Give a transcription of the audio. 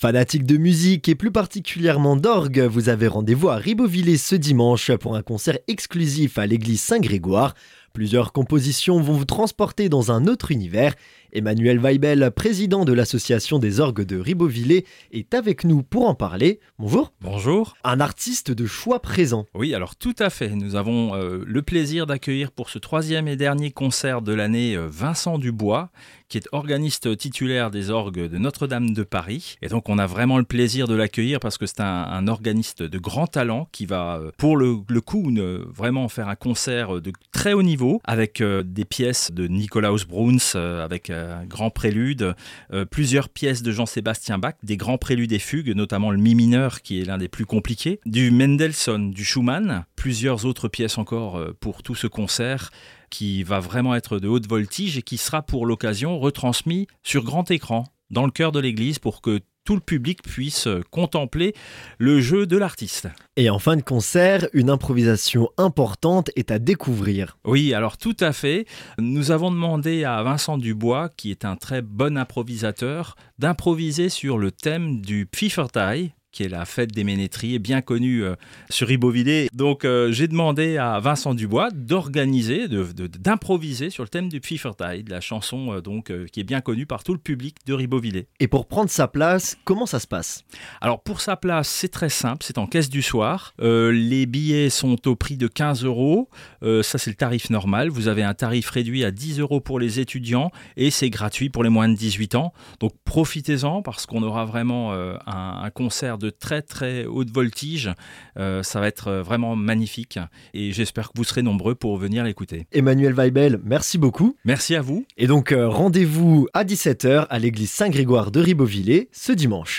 Fanatique de musique et plus particulièrement d'orgue, vous avez rendez-vous à Ribeauvillé ce dimanche pour un concert exclusif à l'église Saint-Grégoire. Plusieurs compositions vont vous transporter dans un autre univers. Emmanuel Weibel, président de l'association des orgues de Ribeauvillé, est avec nous pour en parler. Bonjour. Bonjour. Un artiste de choix présent. Oui, alors tout à fait. Nous avons euh, le plaisir d'accueillir pour ce troisième et dernier concert de l'année euh, Vincent Dubois, qui est organiste titulaire des orgues de Notre-Dame de Paris. Et donc on a vraiment le plaisir de l'accueillir parce que c'est un, organiste de grand talent qui va, euh, pour le, coup, vraiment faire un concert de très haut niveau avec des pièces de Nikolaus Bruns, avec un grand prélude, euh, plusieurs pièces de Jean-Sébastien Bach, des grands préludes et fugues, notamment le Mi mineur qui est l'un des plus compliqués, du Mendelssohn, du Schumann, plusieurs autres pièces encore euh, pour tout ce concert qui va vraiment être de haute voltige et qui sera pour l'occasion retransmis sur grand écran dans le cœur de l'église pour que tout le public puisse contempler le jeu de l'artiste. Et en fin de concert, une improvisation importante est à découvrir. Oui, alors tout à fait. Nous avons demandé à Vincent Dubois, qui est un très bon improvisateur, d'improviser sur le thème du Pfiffertai, qui est la fête des ménétries, bien connue euh, sur Ribeauvillé. Donc euh, j'ai demandé à Vincent Dubois d'organiser, d'improviser sur le thème du Pfiffertai, de la chanson euh, donc qui est bien connue par tout le public de Ribeauvillé. Et pour prendre sa place, comment ça se passe? Alors pour sa place, c'est très simple, c'est en caisse du soir. les billets sont au prix de 15 euros, ça c'est le tarif normal. Vous avez un tarif réduit à 10 euros pour les étudiants et c'est gratuit pour les moins de 18 ans. Donc profitez-en parce qu'on aura vraiment un, un concert de très très haute voltige. Euh, ça va être euh, vraiment magnifique et j'espère que vous serez nombreux pour venir l'écouter. Emmanuel Weibel, merci beaucoup. Merci à vous. Et donc euh, rendez-vous à 17h à l'église Saint-Grégoire de Ribeauvillé ce dimanche.